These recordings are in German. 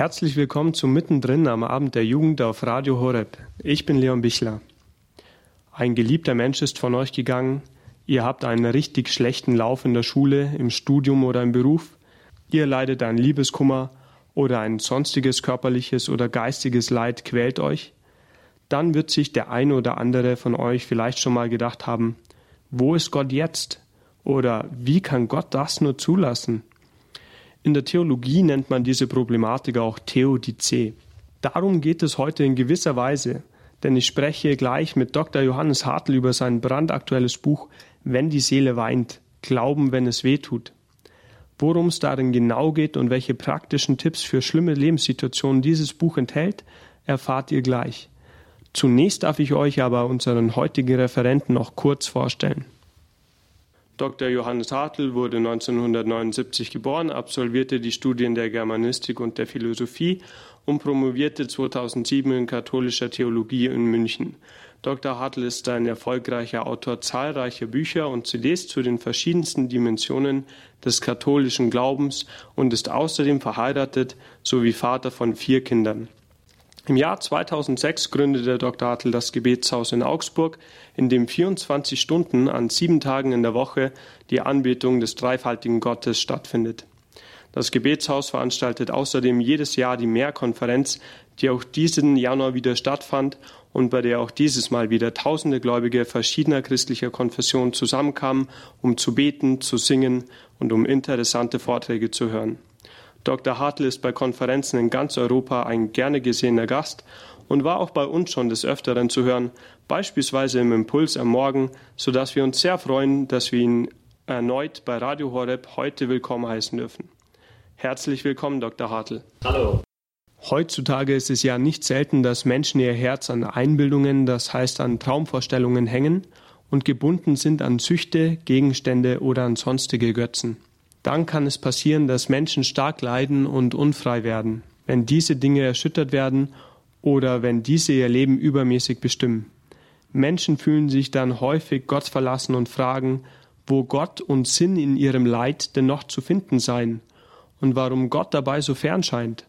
Herzlich willkommen zu Mittendrin am Abend der Jugend auf Radio Horeb. Ich bin Leon Bichler. Ein geliebter Mensch ist von euch gegangen. Ihr habt einen richtig schlechten Lauf in der Schule, im Studium oder im Beruf. Ihr leidet an Liebeskummer oder ein sonstiges körperliches oder geistiges Leid quält euch. Dann wird sich der eine oder andere von euch vielleicht schon mal gedacht haben, wo ist Gott jetzt? Oder wie kann Gott das nur zulassen? In der Theologie nennt man diese Problematik auch Theodizee. Darum geht es heute in gewisser Weise, denn ich spreche gleich mit Dr. Johannes Hartl über sein brandaktuelles Buch Wenn die Seele weint, Glauben, wenn es weh tut. Worum es darin genau geht und welche praktischen Tipps für schlimme Lebenssituationen dieses Buch enthält, erfahrt ihr gleich. Zunächst darf ich euch aber unseren heutigen Referenten noch kurz vorstellen. Dr. Johannes Hartl wurde 1979 geboren, absolvierte die Studien der Germanistik und der Philosophie und promovierte 2007 in katholischer Theologie in München. Dr. Hartl ist ein erfolgreicher Autor zahlreicher Bücher und CDs zu den verschiedensten Dimensionen des katholischen Glaubens und ist außerdem verheiratet sowie Vater von vier Kindern. Im Jahr 2006 gründete Dr. Hartl das Gebetshaus in Augsburg, in dem 24 Stunden an sieben Tagen in der Woche die Anbetung des dreifaltigen Gottes stattfindet. Das Gebetshaus veranstaltet außerdem jedes Jahr die Mehrkonferenz, die auch diesen Januar wieder stattfand und bei der auch dieses Mal wieder tausende Gläubige verschiedener christlicher Konfessionen zusammenkamen, um zu beten, zu singen und um interessante Vorträge zu hören. Dr. Hartl ist bei Konferenzen in ganz Europa ein gerne gesehener Gast und war auch bei uns schon des Öfteren zu hören, beispielsweise im Impuls am Morgen, sodass wir uns sehr freuen, dass wir ihn erneut bei Radio Horeb heute willkommen heißen dürfen. Herzlich willkommen, Dr. Hartl. Hallo. Heutzutage ist es ja nicht selten, dass Menschen ihr Herz an Einbildungen, das heißt an Traumvorstellungen hängen und gebunden sind an Süchte, Gegenstände oder an sonstige Götzen dann kann es passieren, dass Menschen stark leiden und unfrei werden, wenn diese Dinge erschüttert werden oder wenn diese ihr Leben übermäßig bestimmen. Menschen fühlen sich dann häufig Gott verlassen und fragen, wo Gott und Sinn in ihrem Leid denn noch zu finden seien und warum Gott dabei so fern scheint.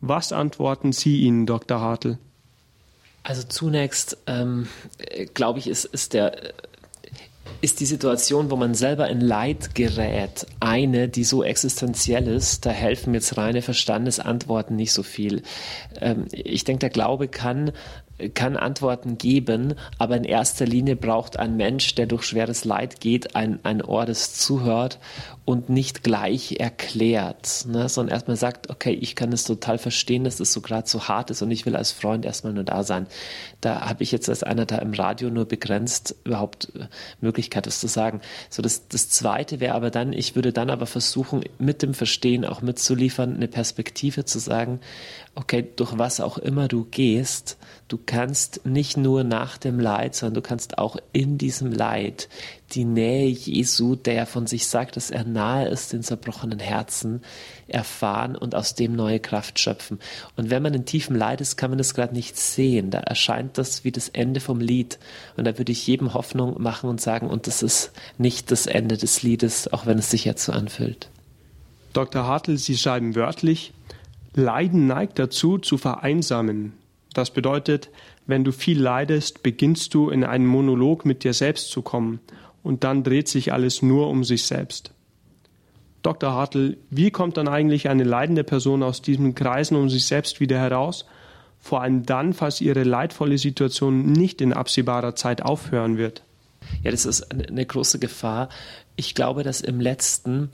Was antworten Sie ihnen, Dr. Hartl? Also zunächst ähm, glaube ich, ist, ist der ist die Situation, wo man selber in Leid gerät, eine, die so existenziell ist, da helfen jetzt reine Verstandesantworten nicht so viel. Ähm, ich denke, der Glaube kann kann Antworten geben, aber in erster Linie braucht ein Mensch, der durch schweres Leid geht, ein, ein Ohr, das zuhört und nicht gleich erklärt, ne, sondern erstmal sagt, okay, ich kann es total verstehen, dass das so gerade so hart ist und ich will als Freund erstmal nur da sein. Da habe ich jetzt als einer da im Radio nur begrenzt überhaupt äh, Möglichkeit, das zu sagen. So, das, das Zweite wäre aber dann, ich würde dann aber versuchen, mit dem Verstehen auch mitzuliefern, eine Perspektive zu sagen, okay, durch was auch immer du gehst, du kannst nicht nur nach dem Leid, sondern du kannst auch in diesem Leid die Nähe Jesu, der von sich sagt, dass er nahe ist den zerbrochenen Herzen, erfahren und aus dem neue Kraft schöpfen. Und wenn man in tiefem Leid ist, kann man das gerade nicht sehen. Da erscheint das wie das Ende vom Lied. Und da würde ich jedem Hoffnung machen und sagen, und das ist nicht das Ende des Liedes, auch wenn es sich jetzt so anfühlt. Dr. Hartl, Sie schreiben wörtlich, Leiden neigt dazu, zu vereinsamen. Das bedeutet, wenn du viel leidest, beginnst du in einen Monolog mit dir selbst zu kommen und dann dreht sich alles nur um sich selbst. Dr. Hartl, wie kommt dann eigentlich eine leidende Person aus diesen Kreisen um sich selbst wieder heraus? Vor allem dann, falls ihre leidvolle Situation nicht in absehbarer Zeit aufhören wird. Ja, das ist eine große Gefahr. Ich glaube, dass im letzten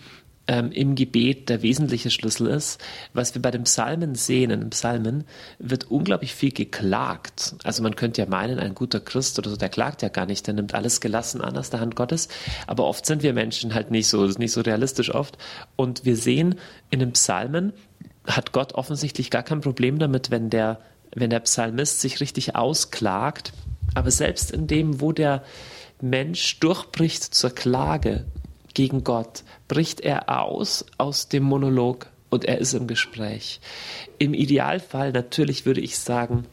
ähm, im Gebet der wesentliche Schlüssel ist. Was wir bei den Psalmen sehen, in den Psalmen wird unglaublich viel geklagt. Also man könnte ja meinen, ein guter Christ oder so, der klagt ja gar nicht, der nimmt alles gelassen an aus der Hand Gottes. Aber oft sind wir Menschen halt nicht so, nicht so realistisch oft. Und wir sehen in den Psalmen, hat Gott offensichtlich gar kein Problem damit, wenn der, wenn der Psalmist sich richtig ausklagt. Aber selbst in dem, wo der Mensch durchbricht zur Klage, gegen Gott, bricht er aus aus dem Monolog und er ist im Gespräch. Im Idealfall natürlich würde ich sagen,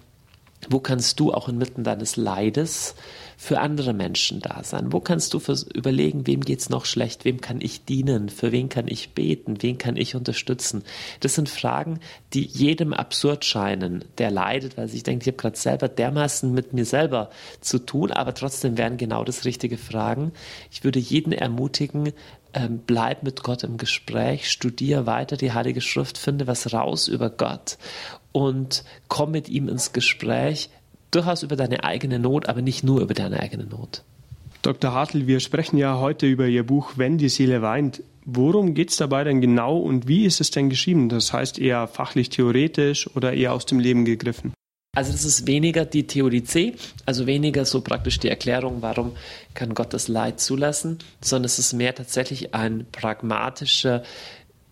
wo kannst du auch inmitten deines Leides für andere Menschen da sein? Wo kannst du überlegen, wem geht's noch schlecht? Wem kann ich dienen? Für wen kann ich beten? Wen kann ich unterstützen? Das sind Fragen, die jedem absurd scheinen, der leidet, weil sich denkt, ich habe gerade selber dermaßen mit mir selber zu tun, aber trotzdem wären genau das richtige Fragen. Ich würde jeden ermutigen, ähm, bleib mit Gott im Gespräch, studiere weiter die Heilige Schrift, finde was raus über Gott und komm mit ihm ins Gespräch, durchaus über deine eigene Not, aber nicht nur über deine eigene Not. Dr. Hartl, wir sprechen ja heute über Ihr Buch Wenn die Seele weint. Worum geht es dabei denn genau und wie ist es denn geschrieben? Das heißt eher fachlich theoretisch oder eher aus dem Leben gegriffen? Also das ist weniger die Theodizee, also weniger so praktisch die Erklärung, warum kann Gott das Leid zulassen, sondern es ist mehr tatsächlich ein pragmatischer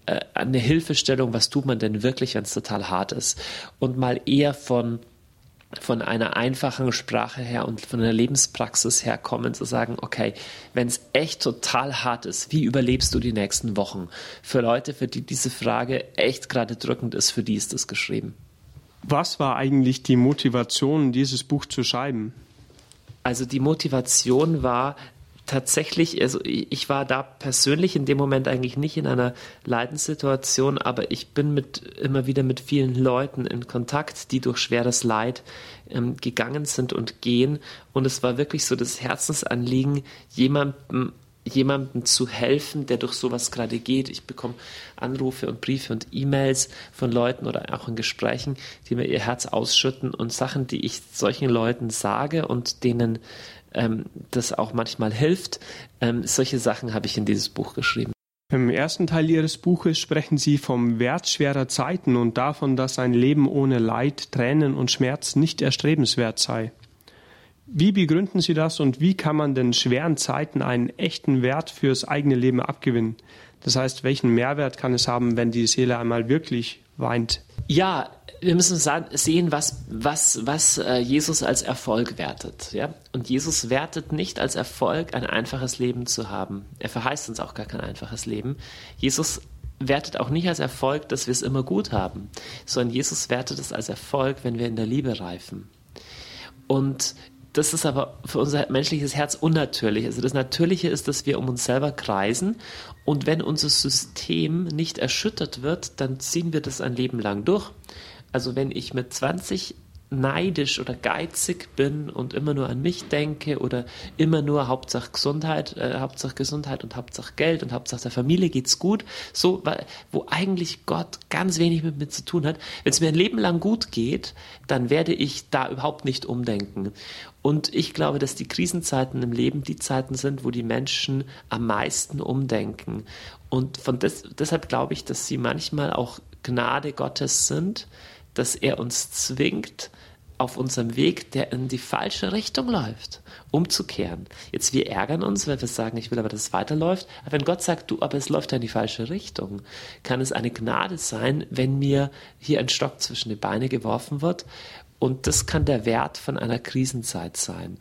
äh, eine Hilfestellung, was tut man denn wirklich, wenn es total hart ist und mal eher von von einer einfachen Sprache her und von einer Lebenspraxis her kommen, zu sagen, okay, wenn es echt total hart ist, wie überlebst du die nächsten Wochen? Für Leute, für die diese Frage echt gerade drückend ist, für die ist das geschrieben. Was war eigentlich die Motivation, dieses Buch zu schreiben? Also die Motivation war, tatsächlich, also ich war da persönlich in dem Moment eigentlich nicht in einer Leidenssituation, aber ich bin mit immer wieder mit vielen Leuten in Kontakt, die durch schweres Leid ähm, gegangen sind und gehen. Und es war wirklich so das Herzensanliegen, jemandem jemandem zu helfen, der durch sowas gerade geht. Ich bekomme Anrufe und Briefe und E-Mails von Leuten oder auch in Gesprächen, die mir ihr Herz ausschütten und Sachen, die ich solchen Leuten sage und denen ähm, das auch manchmal hilft. Ähm, solche Sachen habe ich in dieses Buch geschrieben. Im ersten Teil Ihres Buches sprechen Sie vom Wert schwerer Zeiten und davon, dass ein Leben ohne Leid, Tränen und Schmerz nicht erstrebenswert sei. Wie begründen Sie das und wie kann man den schweren Zeiten einen echten Wert fürs eigene Leben abgewinnen? Das heißt, welchen Mehrwert kann es haben, wenn die Seele einmal wirklich weint? Ja, wir müssen sehen, was, was, was äh, Jesus als Erfolg wertet. Ja? Und Jesus wertet nicht als Erfolg, ein einfaches Leben zu haben. Er verheißt uns auch gar kein einfaches Leben. Jesus wertet auch nicht als Erfolg, dass wir es immer gut haben, sondern Jesus wertet es als Erfolg, wenn wir in der Liebe reifen. Und das ist aber für unser menschliches Herz unnatürlich. Also das Natürliche ist, dass wir um uns selber kreisen und wenn unser System nicht erschüttert wird, dann ziehen wir das ein Leben lang durch. Also wenn ich mit 20 neidisch oder geizig bin und immer nur an mich denke oder immer nur Hauptsache Gesundheit, äh, Hauptsache Gesundheit und Hauptsache Geld und Hauptsache der Familie geht's gut, so wo eigentlich Gott ganz wenig mit mir zu tun hat. Wenn es mir ein Leben lang gut geht, dann werde ich da überhaupt nicht umdenken. Und ich glaube, dass die Krisenzeiten im Leben die Zeiten sind, wo die Menschen am meisten umdenken. Und von des, deshalb glaube ich, dass sie manchmal auch Gnade Gottes sind, dass er uns zwingt, auf unserem Weg, der in die falsche Richtung läuft, umzukehren. Jetzt wir ärgern uns, weil wir sagen, ich will aber, dass es weiterläuft. Aber wenn Gott sagt, du, aber es läuft ja in die falsche Richtung, kann es eine Gnade sein, wenn mir hier ein Stock zwischen die Beine geworfen wird. Und das kann der Wert von einer Krisenzeit sein.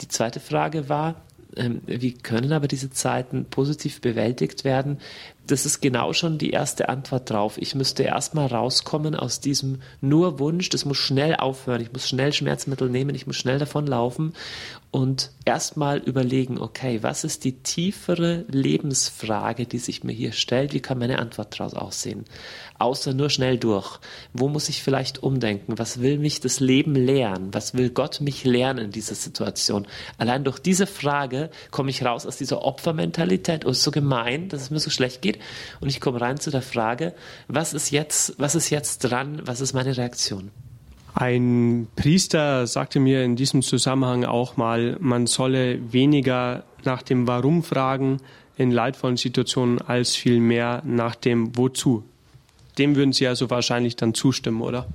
Die zweite Frage war, ähm, wie können aber diese Zeiten positiv bewältigt werden? Das ist genau schon die erste Antwort drauf. Ich müsste erstmal rauskommen aus diesem nur Wunsch, das muss schnell aufhören, ich muss schnell Schmerzmittel nehmen, ich muss schnell davon laufen und erstmal überlegen, okay, was ist die tiefere Lebensfrage, die sich mir hier stellt? Wie kann meine Antwort daraus aussehen? Außer nur schnell durch. Wo muss ich vielleicht umdenken? Was will mich das Leben lehren? Was will Gott mich lernen in dieser Situation? Allein durch diese Frage komme ich raus aus dieser Opfermentalität. Oh, ist so gemein, dass es mir so schlecht geht. Und ich komme rein zu der Frage, was ist jetzt, was ist jetzt dran? Was ist meine Reaktion? Ein Priester sagte mir in diesem Zusammenhang auch mal, man solle weniger nach dem Warum fragen in leidvollen Situationen als vielmehr nach dem Wozu. Dem würden Sie also wahrscheinlich dann zustimmen, oder?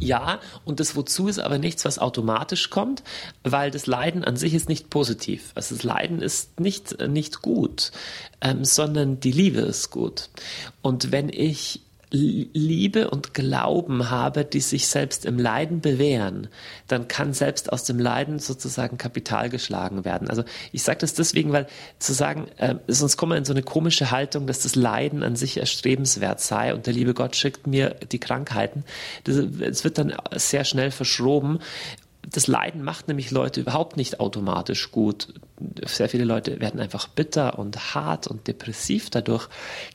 Ja, und das Wozu ist aber nichts, was automatisch kommt, weil das Leiden an sich ist nicht positiv. Also das Leiden ist nicht, nicht gut, ähm, sondern die Liebe ist gut. Und wenn ich Liebe und Glauben habe, die sich selbst im Leiden bewähren, dann kann selbst aus dem Leiden sozusagen Kapital geschlagen werden. Also ich sage das deswegen, weil zu sagen, äh, sonst kommen wir in so eine komische Haltung, dass das Leiden an sich erstrebenswert sei und der liebe Gott schickt mir die Krankheiten. Es wird dann sehr schnell verschroben das Leiden macht nämlich Leute überhaupt nicht automatisch gut. Sehr viele Leute werden einfach bitter und hart und depressiv dadurch.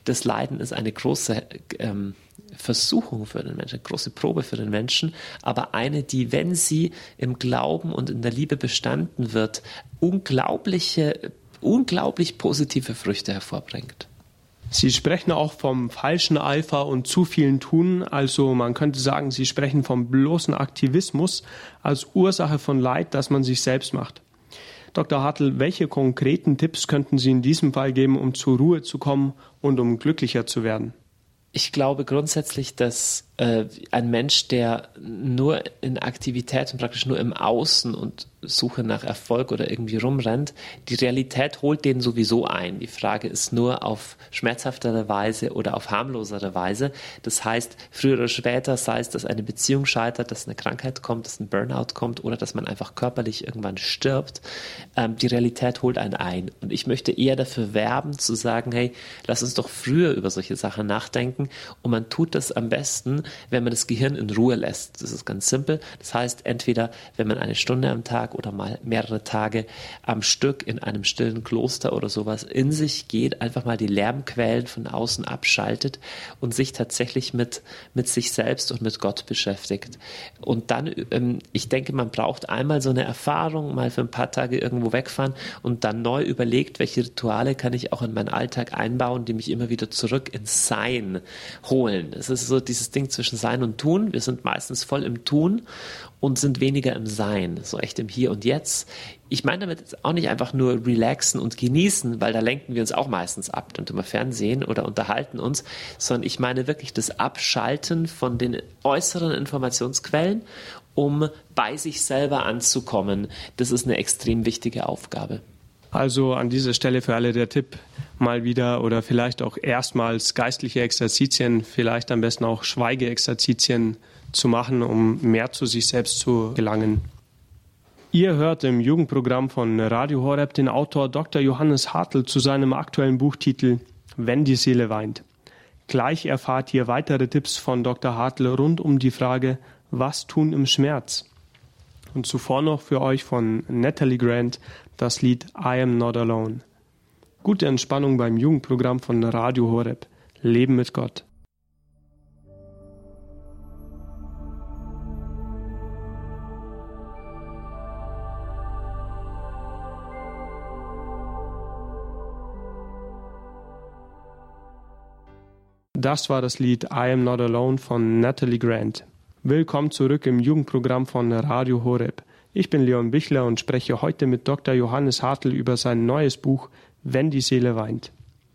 Das Leiden ist eine große ähm, Versuchung für den Menschen, eine große Probe für den Menschen, aber eine, die, wenn sie im Glauben und in der Liebe bestanden wird, unglaubliche, unglaublich positive Früchte hervorbringt. Sie sprechen auch vom falschen Eifer und zu vielen Tun, also man könnte sagen, Sie sprechen vom bloßen Aktivismus als Ursache von Leid, das man sich selbst macht. Dr. Hartl, welche konkreten Tipps könnten Sie in diesem Fall geben, um zur Ruhe zu kommen und um glücklicher zu werden? Ich glaube grundsätzlich, dass äh, ein Mensch, der nur in Aktivität und praktisch nur im Außen und Suche nach Erfolg oder irgendwie rumrennt, die Realität holt den sowieso ein. Die Frage ist nur auf schmerzhaftere Weise oder auf harmlosere Weise. Das heißt, früher oder später, sei es, dass eine Beziehung scheitert, dass eine Krankheit kommt, dass ein Burnout kommt oder dass man einfach körperlich irgendwann stirbt, ähm, die Realität holt einen ein. Und ich möchte eher dafür werben, zu sagen, hey, lass uns doch früher über solche Sachen nachdenken. Und man tut das am besten, wenn man das Gehirn in Ruhe lässt. Das ist ganz simpel. Das heißt, entweder wenn man eine Stunde am Tag oder mal mehrere Tage am Stück in einem stillen Kloster oder sowas in sich geht, einfach mal die Lärmquellen von außen abschaltet und sich tatsächlich mit, mit sich selbst und mit Gott beschäftigt. Und dann, ähm, ich denke, man braucht einmal so eine Erfahrung, mal für ein paar Tage irgendwo wegfahren und dann neu überlegt, welche Rituale kann ich auch in meinen Alltag einbauen, die mich immer wieder zurück ins Sein holen. Es ist so dieses Ding zwischen Sein und Tun. Wir sind meistens voll im Tun und sind weniger im Sein, so echt im Hier und Jetzt. Ich meine damit auch nicht einfach nur relaxen und genießen, weil da lenken wir uns auch meistens ab und immer Fernsehen oder unterhalten uns, sondern ich meine wirklich das Abschalten von den äußeren Informationsquellen, um bei sich selber anzukommen. Das ist eine extrem wichtige Aufgabe. Also an dieser Stelle für alle der Tipp, mal wieder oder vielleicht auch erstmals geistliche Exerzitien, vielleicht am besten auch Schweigeexerzitien zu machen, um mehr zu sich selbst zu gelangen. Ihr hört im Jugendprogramm von Radio Horeb den Autor Dr. Johannes Hartl zu seinem aktuellen Buchtitel Wenn die Seele weint. Gleich erfahrt ihr weitere Tipps von Dr. Hartl rund um die Frage, was tun im Schmerz? Und zuvor noch für euch von Natalie Grant das Lied I Am Not Alone. Gute Entspannung beim Jugendprogramm von Radio Horeb. Leben mit Gott. Das war das Lied I Am Not Alone von Natalie Grant. Willkommen zurück im Jugendprogramm von Radio Horeb. Ich bin Leon Bichler und spreche heute mit Dr. Johannes Hartl über sein neues Buch Wenn die Seele weint.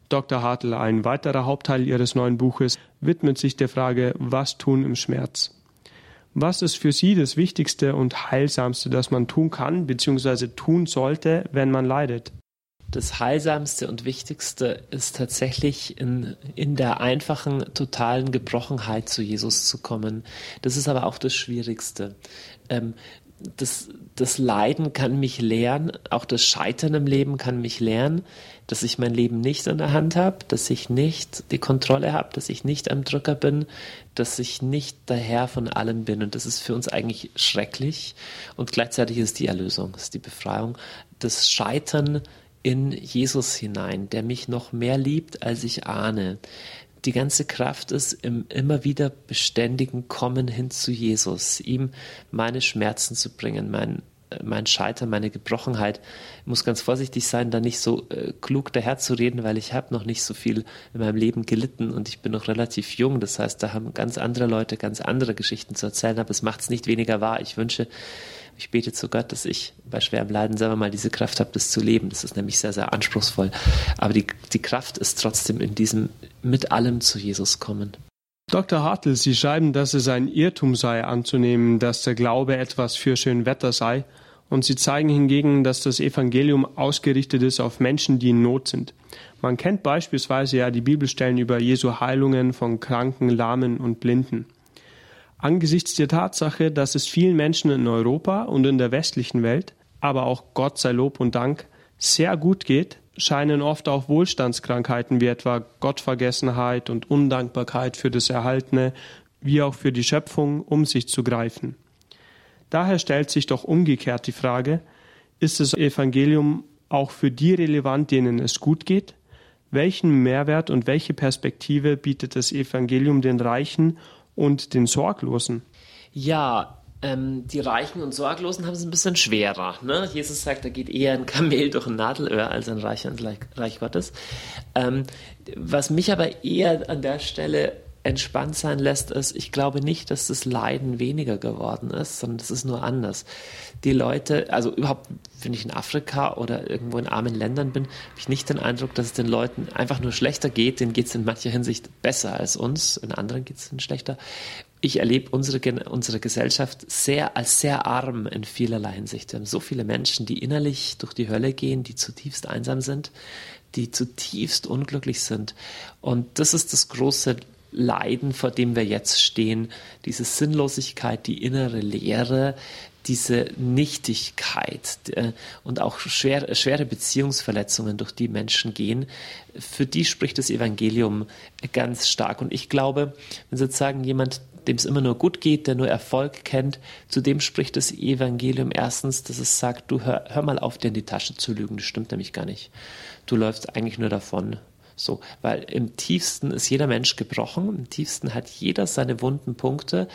Dr. Hartl, ein weiterer Hauptteil Ihres neuen Buches, widmet sich der Frage, was tun im Schmerz. Was ist für Sie das Wichtigste und Heilsamste, das man tun kann bzw. tun sollte, wenn man leidet? Das Heilsamste und Wichtigste ist tatsächlich in, in der einfachen, totalen Gebrochenheit zu Jesus zu kommen. Das ist aber auch das Schwierigste. Ähm, das, das Leiden kann mich lehren, auch das Scheitern im Leben kann mich lernen, dass ich mein Leben nicht in der Hand habe, dass ich nicht die Kontrolle habe, dass ich nicht am Drücker bin, dass ich nicht der Herr von allem bin. Und das ist für uns eigentlich schrecklich. Und gleichzeitig ist die Erlösung, ist die Befreiung. Das Scheitern in Jesus hinein, der mich noch mehr liebt, als ich ahne. Die ganze Kraft ist im immer wieder beständigen Kommen hin zu Jesus, ihm meine Schmerzen zu bringen, mein, mein Scheitern, meine Gebrochenheit. Ich muss ganz vorsichtig sein, da nicht so äh, klug daherzureden, weil ich habe noch nicht so viel in meinem Leben gelitten und ich bin noch relativ jung. Das heißt, da haben ganz andere Leute ganz andere Geschichten zu erzählen, aber es macht es nicht weniger wahr. Ich wünsche, ich bete zu Gott, dass ich bei schwerem Leiden selber mal diese Kraft habe, das zu leben. Das ist nämlich sehr, sehr anspruchsvoll. Aber die, die Kraft ist trotzdem in diesem mit allem zu Jesus kommen. Dr. Hartl, Sie schreiben, dass es ein Irrtum sei anzunehmen, dass der Glaube etwas für schön Wetter sei, und Sie zeigen hingegen, dass das Evangelium ausgerichtet ist auf Menschen, die in Not sind. Man kennt beispielsweise ja die Bibelstellen über Jesu Heilungen von Kranken, Lahmen und Blinden. Angesichts der Tatsache, dass es vielen Menschen in Europa und in der westlichen Welt, aber auch Gott sei Lob und Dank, sehr gut geht, scheinen oft auch Wohlstandskrankheiten wie etwa Gottvergessenheit und Undankbarkeit für das Erhaltene wie auch für die Schöpfung um sich zu greifen. Daher stellt sich doch umgekehrt die Frage, ist das Evangelium auch für die relevant, denen es gut geht? Welchen Mehrwert und welche Perspektive bietet das Evangelium den Reichen und den Sorglosen? Ja, ähm, die Reichen und Sorglosen haben es ein bisschen schwerer. Ne? Jesus sagt, da geht eher ein Kamel durch ein Nadelöhr als ein Reicher ins Reich Gottes. Ähm, was mich aber eher an der Stelle entspannt sein lässt, ist, ich glaube nicht, dass das Leiden weniger geworden ist, sondern es ist nur anders. Die Leute, also überhaupt, wenn ich in Afrika oder irgendwo in armen Ländern bin, habe ich nicht den Eindruck, dass es den Leuten einfach nur schlechter geht. Denen geht es in mancher Hinsicht besser als uns, in anderen geht es ihnen schlechter. Ich erlebe unsere, unsere Gesellschaft sehr als sehr arm in vielerlei Hinsicht. Wir haben so viele Menschen, die innerlich durch die Hölle gehen, die zutiefst einsam sind, die zutiefst unglücklich sind. Und das ist das große Leiden, vor dem wir jetzt stehen, diese Sinnlosigkeit, die innere Leere, diese Nichtigkeit äh, und auch schwer, schwere Beziehungsverletzungen, durch die Menschen gehen, für die spricht das Evangelium ganz stark. Und ich glaube, wenn Sie jetzt sagen, jemand, dem es immer nur gut geht, der nur Erfolg kennt, zu dem spricht das Evangelium erstens, dass es sagt, du hör, hör mal auf, dir in die Tasche zu lügen, das stimmt nämlich gar nicht. Du läufst eigentlich nur davon. So, weil im tiefsten ist jeder Mensch gebrochen, im tiefsten hat jeder seine wunden Punkte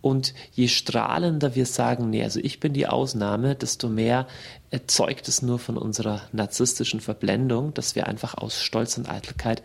und je strahlender wir sagen, nee, also ich bin die Ausnahme, desto mehr erzeugt es nur von unserer narzisstischen Verblendung, dass wir einfach aus Stolz und Eitelkeit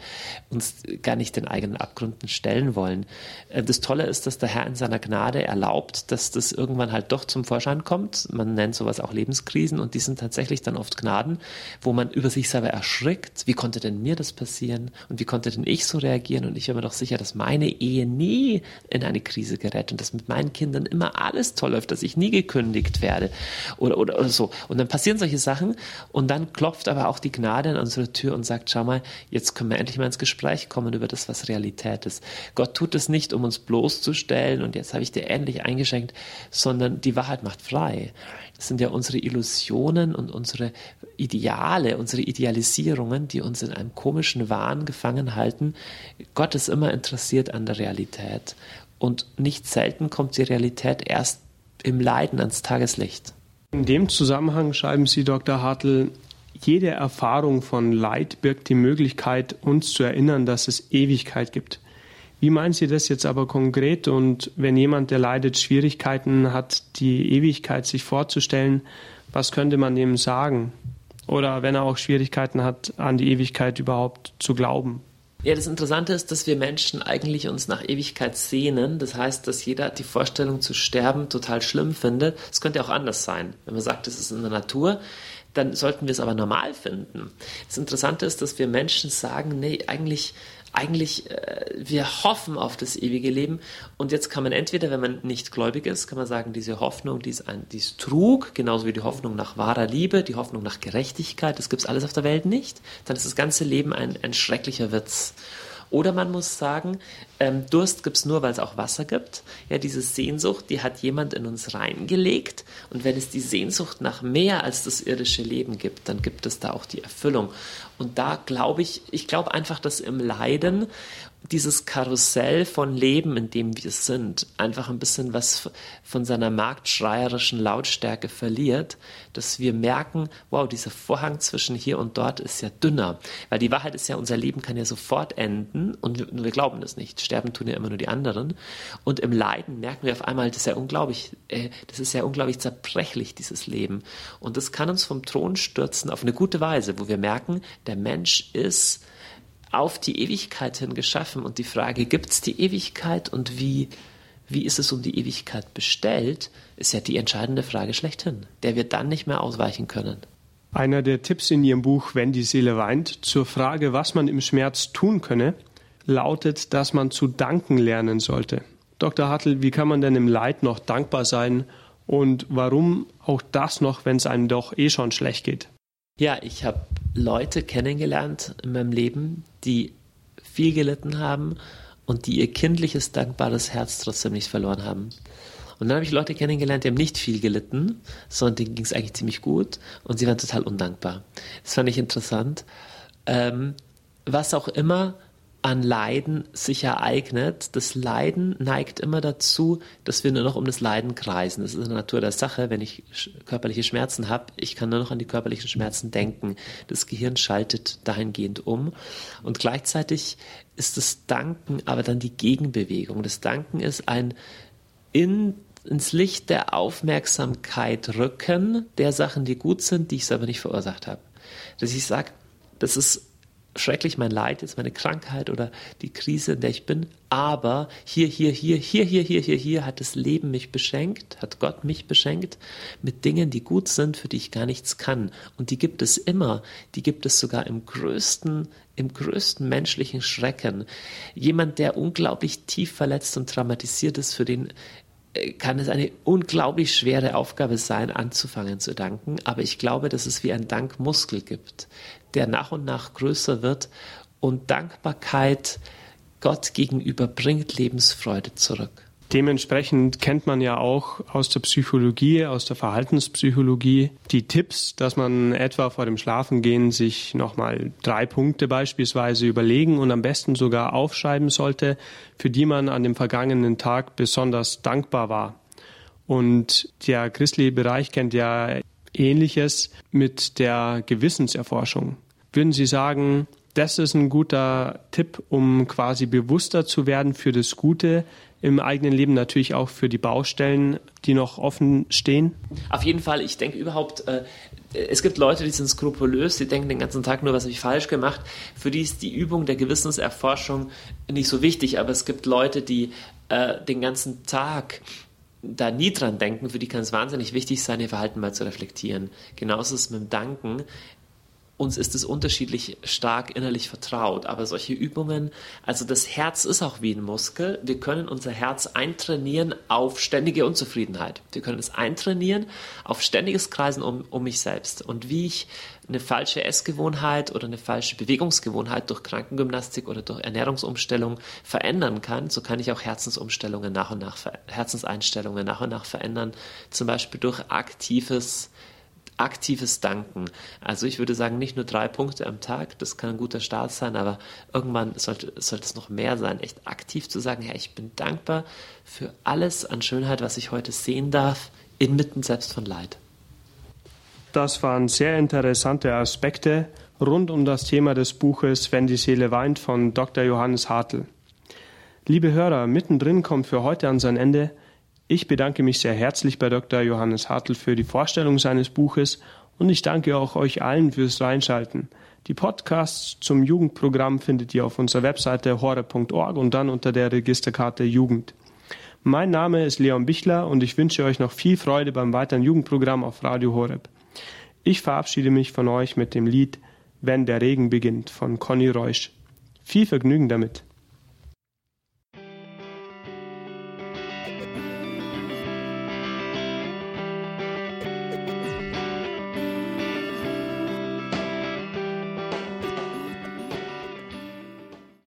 uns gar nicht den eigenen Abgründen stellen wollen. Äh, das Tolle ist, dass der Herr in seiner Gnade erlaubt, dass das irgendwann halt doch zum Vorschein kommt. Man nennt sowas auch Lebenskrisen und die sind tatsächlich dann oft Gnaden, wo man über sich selber erschrickt. Wie konnte denn mir das passieren? Und wie konnte denn ich so reagieren? Und ich bin mir doch sicher, dass meine Ehe nie in eine Krise gerät und dass mit meinen Kindern immer alles toll läuft, dass ich nie gekündigt werde oder, oder, oder so. Und dann passieren solche Sachen und dann klopft aber auch die Gnade an unsere Tür und sagt, schau mal, jetzt können wir endlich mal ins Gespräch kommen über das, was Realität ist. Gott tut es nicht, um uns bloßzustellen und jetzt habe ich dir endlich eingeschenkt, sondern die Wahrheit macht frei. Das sind ja unsere Illusionen und unsere Ideale, unsere Idealisierungen, die uns in einem komischen Wahn gefangen halten. Gott ist immer interessiert an der Realität. Und nicht selten kommt die Realität erst im Leiden ans Tageslicht. In dem Zusammenhang schreiben Sie, Dr. Hartl, jede Erfahrung von Leid birgt die Möglichkeit, uns zu erinnern, dass es Ewigkeit gibt. Wie meinen Sie das jetzt aber konkret? Und wenn jemand, der leidet, Schwierigkeiten hat, die Ewigkeit sich vorzustellen, was könnte man dem sagen? Oder wenn er auch Schwierigkeiten hat, an die Ewigkeit überhaupt zu glauben? Ja, das Interessante ist, dass wir Menschen eigentlich uns nach Ewigkeit sehnen. Das heißt, dass jeder die Vorstellung zu sterben total schlimm findet. Es könnte auch anders sein. Wenn man sagt, das ist in der Natur, dann sollten wir es aber normal finden. Das Interessante ist, dass wir Menschen sagen, nee, eigentlich eigentlich, äh, wir hoffen auf das ewige Leben. Und jetzt kann man entweder, wenn man nicht gläubig ist, kann man sagen, diese Hoffnung, die ist, ein, die ist Trug, genauso wie die Hoffnung nach wahrer Liebe, die Hoffnung nach Gerechtigkeit, das gibt es alles auf der Welt nicht. Dann ist das ganze Leben ein, ein schrecklicher Witz. Oder man muss sagen, ähm, Durst gibt es nur, weil es auch Wasser gibt. Ja, diese Sehnsucht, die hat jemand in uns reingelegt. Und wenn es die Sehnsucht nach mehr als das irdische Leben gibt, dann gibt es da auch die Erfüllung. Und da glaube ich, ich glaube einfach, dass im Leiden dieses Karussell von Leben, in dem wir sind, einfach ein bisschen was von seiner marktschreierischen Lautstärke verliert, dass wir merken, wow, dieser Vorhang zwischen hier und dort ist ja dünner. Weil die Wahrheit ist ja, unser Leben kann ja sofort enden und wir, wir glauben das nicht. Sterben tun ja immer nur die anderen. Und im Leiden merken wir auf einmal, das ist ja unglaublich, äh, das ist ja unglaublich zerbrechlich, dieses Leben. Und das kann uns vom Thron stürzen auf eine gute Weise, wo wir merken, der Mensch ist auf die Ewigkeit hin geschaffen. Und die Frage, gibt es die Ewigkeit und wie, wie ist es um die Ewigkeit bestellt, ist ja die entscheidende Frage schlechthin, der wir dann nicht mehr ausweichen können. Einer der Tipps in Ihrem Buch Wenn die Seele weint zur Frage, was man im Schmerz tun könne, lautet, dass man zu danken lernen sollte. Dr. Hartl, wie kann man denn im Leid noch dankbar sein und warum auch das noch, wenn es einem doch eh schon schlecht geht? Ja, ich habe Leute kennengelernt in meinem Leben, die viel gelitten haben und die ihr kindliches, dankbares Herz trotzdem nicht verloren haben. Und dann habe ich Leute kennengelernt, die haben nicht viel gelitten, sondern denen ging es eigentlich ziemlich gut und sie waren total undankbar. Das fand ich interessant. Ähm, was auch immer an Leiden sich ereignet. Das Leiden neigt immer dazu, dass wir nur noch um das Leiden kreisen. Das ist in der Natur der Sache. Wenn ich körperliche Schmerzen habe, ich kann nur noch an die körperlichen Schmerzen denken. Das Gehirn schaltet dahingehend um. Und gleichzeitig ist das Danken aber dann die Gegenbewegung. Das Danken ist ein in, ins Licht der Aufmerksamkeit rücken der Sachen, die gut sind, die ich selber nicht verursacht habe. Dass ich sage, das ist schrecklich mein Leid, jetzt meine Krankheit oder die Krise, in der ich bin. Aber hier, hier, hier, hier, hier, hier, hier, hier hat das Leben mich beschenkt, hat Gott mich beschenkt mit Dingen, die gut sind, für die ich gar nichts kann. Und die gibt es immer. Die gibt es sogar im größten, im größten menschlichen Schrecken. Jemand, der unglaublich tief verletzt und traumatisiert ist, für den kann es eine unglaublich schwere Aufgabe sein, anzufangen zu danken. Aber ich glaube, dass es wie ein Dankmuskel gibt, der nach und nach größer wird und Dankbarkeit Gott gegenüber bringt Lebensfreude zurück. Dementsprechend kennt man ja auch aus der Psychologie, aus der Verhaltenspsychologie die Tipps, dass man etwa vor dem Schlafengehen sich nochmal drei Punkte beispielsweise überlegen und am besten sogar aufschreiben sollte, für die man an dem vergangenen Tag besonders dankbar war. Und der christliche Bereich kennt ja Ähnliches mit der Gewissenserforschung. Würden Sie sagen, das ist ein guter Tipp, um quasi bewusster zu werden für das Gute im eigenen Leben, natürlich auch für die Baustellen, die noch offen stehen? Auf jeden Fall, ich denke überhaupt, äh, es gibt Leute, die sind skrupulös, die denken den ganzen Tag nur, was habe ich falsch gemacht. Für die ist die Übung der Gewissenserforschung nicht so wichtig, aber es gibt Leute, die äh, den ganzen Tag da nie dran denken, für die kann es wahnsinnig wichtig sein, ihr Verhalten mal zu reflektieren. Genauso ist es mit dem Danken uns ist es unterschiedlich stark innerlich vertraut. Aber solche Übungen, also das Herz ist auch wie ein Muskel. Wir können unser Herz eintrainieren auf ständige Unzufriedenheit. Wir können es eintrainieren auf ständiges Kreisen um, um mich selbst. Und wie ich eine falsche Essgewohnheit oder eine falsche Bewegungsgewohnheit durch Krankengymnastik oder durch Ernährungsumstellung verändern kann, so kann ich auch Herzensumstellungen nach und nach, Herzenseinstellungen nach und nach verändern. Zum Beispiel durch aktives aktives Danken. Also ich würde sagen, nicht nur drei Punkte am Tag, das kann ein guter Start sein, aber irgendwann sollte, sollte es noch mehr sein, echt aktiv zu sagen, ja, ich bin dankbar für alles an Schönheit, was ich heute sehen darf, inmitten selbst von Leid. Das waren sehr interessante Aspekte rund um das Thema des Buches Wenn die Seele weint von Dr. Johannes Hartl. Liebe Hörer, mittendrin kommt für heute an sein Ende ich bedanke mich sehr herzlich bei Dr. Johannes Hartl für die Vorstellung seines Buches und ich danke auch euch allen fürs Reinschalten. Die Podcasts zum Jugendprogramm findet ihr auf unserer Webseite hore.org und dann unter der Registerkarte Jugend. Mein Name ist Leon Bichler und ich wünsche euch noch viel Freude beim weiteren Jugendprogramm auf Radio Horeb. Ich verabschiede mich von euch mit dem Lied Wenn der Regen beginnt von Conny Reusch. Viel Vergnügen damit.